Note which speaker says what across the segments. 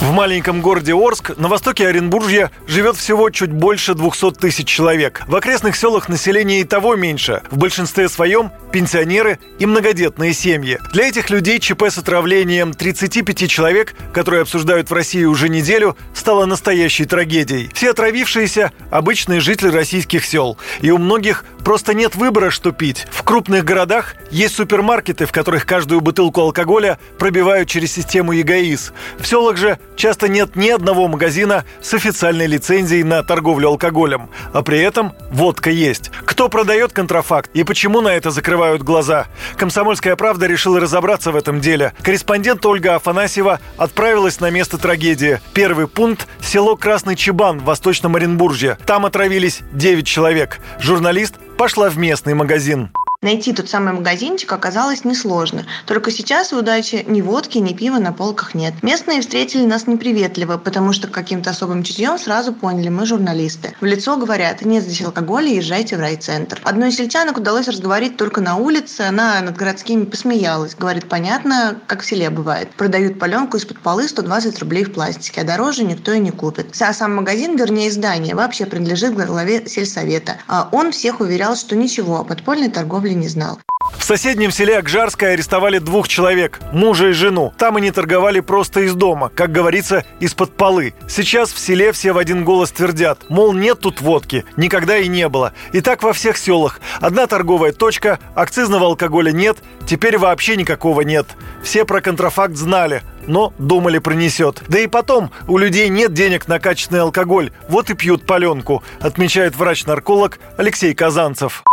Speaker 1: В маленьком городе Орск на востоке Оренбуржья живет всего чуть больше 200 тысяч человек. В окрестных селах население и того меньше. В большинстве своем пенсионеры и многодетные семьи. Для этих людей ЧП с отравлением 35 человек, которые обсуждают в России уже неделю, стало настоящей трагедией. Все отравившиеся – обычные жители российских сел. И у многих просто нет выбора, что пить. В крупных городах есть супермаркеты, в которых каждую бутылку алкоголя пробивают через систему ЕГАИС. В селах же часто нет ни одного магазина с официальной лицензией на торговлю алкоголем. А при этом водка есть. Кто продает контрафакт и почему на это закрывают глаза? «Комсомольская правда» решила разобраться в этом деле. Корреспондент Ольга Афанасьева отправилась на место трагедии. Первый пункт – село Красный Чебан в Восточном Оренбурге. Там отравились 9 человек. Журналист пошла в местный магазин.
Speaker 2: Найти тот самый магазинчик оказалось несложно. Только сейчас у удачи ни водки, ни пива на полках нет. Местные встретили нас неприветливо, потому что каким-то особым чутьем сразу поняли, мы журналисты. В лицо говорят, нет здесь алкоголя, езжайте в райцентр. Одной из сельчанок удалось разговорить только на улице, она над городскими посмеялась. Говорит, понятно, как в селе бывает. Продают паленку из-под полы 120 рублей в пластике, а дороже никто и не купит. А сам магазин, вернее здание, вообще принадлежит главе сельсовета. А он всех уверял, что ничего о подпольной торговле не знал.
Speaker 1: В соседнем селе Акжарское арестовали двух человек, мужа и жену. Там они торговали просто из дома, как говорится, из-под полы. Сейчас в селе все в один голос твердят, мол, нет тут водки, никогда и не было. И так во всех селах. Одна торговая точка, акцизного алкоголя нет, теперь вообще никакого нет. Все про контрафакт знали, но думали пронесет. Да и потом, у людей нет денег на качественный алкоголь, вот и пьют паленку, отмечает врач-нарколог Алексей Казанцев.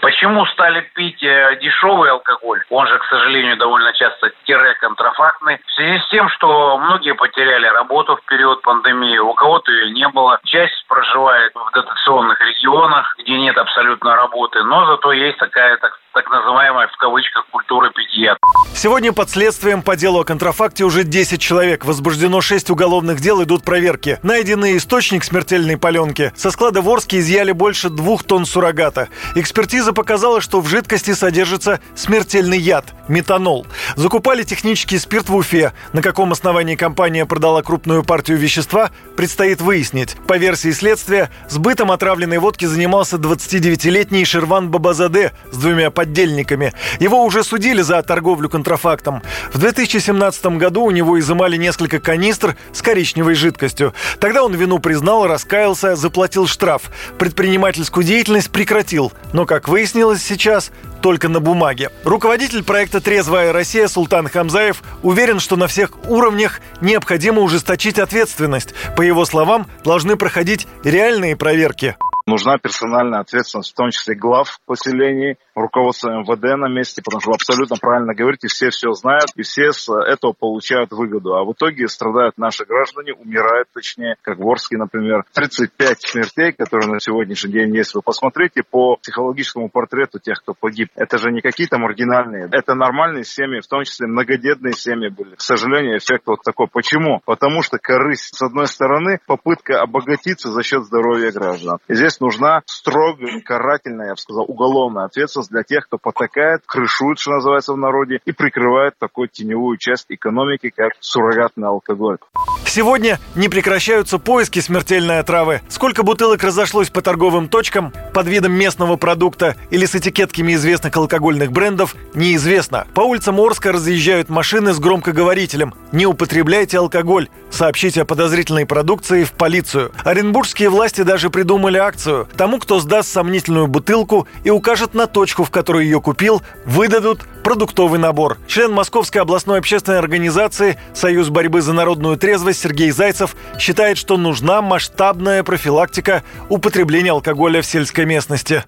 Speaker 3: Почему стали пить э, дешевый алкоголь? Он же, к сожалению, довольно часто тире-контрафактный. В связи с тем, что многие потеряли работу в период пандемии, у кого-то ее не было. Часть проживает в дотационных регионах, где нет абсолютно работы, но зато есть такая, так так называемая в кавычках культура питья.
Speaker 1: Сегодня под следствием по делу о контрафакте уже 10 человек. Возбуждено 6 уголовных дел, идут проверки. Найденный источник смертельной паленки. Со склада в Орске изъяли больше двух тонн суррогата. Экспертиза показала, что в жидкости содержится смертельный яд – метанол. Закупали технический спирт в Уфе. На каком основании компания продала крупную партию вещества, предстоит выяснить. По версии следствия, сбытом отравленной водки занимался 29-летний Шерван Бабазаде с двумя поддельниками. Его уже судили за торговлю контрафактом. В 2017 году у него изымали несколько канистр с коричневой жидкостью. Тогда он вину признал, раскаялся, заплатил штраф. Предпринимательскую деятельность прекратил. Но, как выяснилось сейчас, только на бумаге. Руководитель проекта «Трезвая Россия» Султан Хамзаев уверен, что на всех уровнях необходимо ужесточить ответственность. По его словам, должны проходить реальные проверки.
Speaker 4: Нужна персональная ответственность, в том числе глав поселений, руководства МВД на месте, потому что вы абсолютно правильно говорите, все все знают, и все с этого получают выгоду. А в итоге страдают наши граждане, умирают точнее, как в Орске, например. 35 смертей, которые на сегодняшний день есть. Вы посмотрите по психологическому портрету тех, кто погиб. Это же не какие-то маргинальные, это нормальные семьи, в том числе многодетные семьи были. К сожалению, эффект вот такой. Почему? Потому что корысть, с одной стороны, попытка обогатиться за счет здоровья граждан. И здесь нужна строгая, карательная, я бы сказал, уголовная ответственность для тех, кто потакает, крышует, что называется в народе, и прикрывает такую теневую часть экономики, как суррогатный алкоголь.
Speaker 1: Сегодня не прекращаются поиски смертельной отравы. Сколько бутылок разошлось по торговым точкам под видом местного продукта или с этикетками известных алкогольных брендов, неизвестно. По улицам Орска разъезжают машины с громкоговорителем. Не употребляйте алкоголь. Сообщите о подозрительной продукции в полицию. Оренбургские власти даже придумали акцию акцию. Тому, кто сдаст сомнительную бутылку и укажет на точку, в которой ее купил, выдадут продуктовый набор. Член Московской областной общественной организации «Союз борьбы за народную трезвость» Сергей Зайцев считает, что нужна масштабная профилактика употребления алкоголя в сельской местности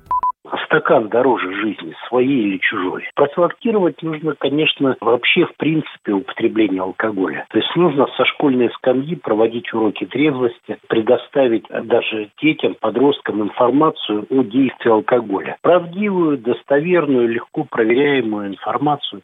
Speaker 5: стакан дороже жизни, своей или чужой. Профилактировать нужно, конечно, вообще в принципе употребление алкоголя. То есть нужно со школьной скамьи проводить уроки трезвости, предоставить даже детям, подросткам информацию о действии алкоголя. Правдивую, достоверную, легко проверяемую информацию.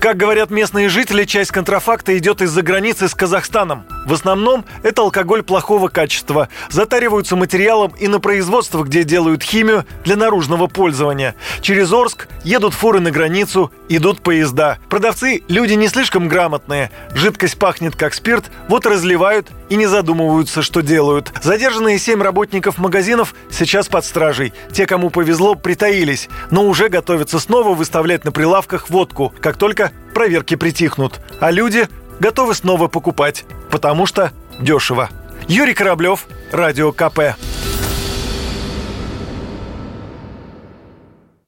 Speaker 1: Как говорят местные жители, часть контрафакта идет из-за границы с Казахстаном. В основном это алкоголь плохого качества. Затариваются материалом и на производствах, где делают химию для наружного пользования. Через Орск едут фуры на границу, идут поезда. Продавцы – люди не слишком грамотные. Жидкость пахнет как спирт, вот разливают и не задумываются, что делают. Задержанные семь работников магазинов сейчас под стражей. Те, кому повезло, притаились, но уже готовятся снова выставлять на прилавках водку, как только проверки притихнут. А люди готовы снова покупать, потому что дешево. Юрий Кораблев, Радио КП.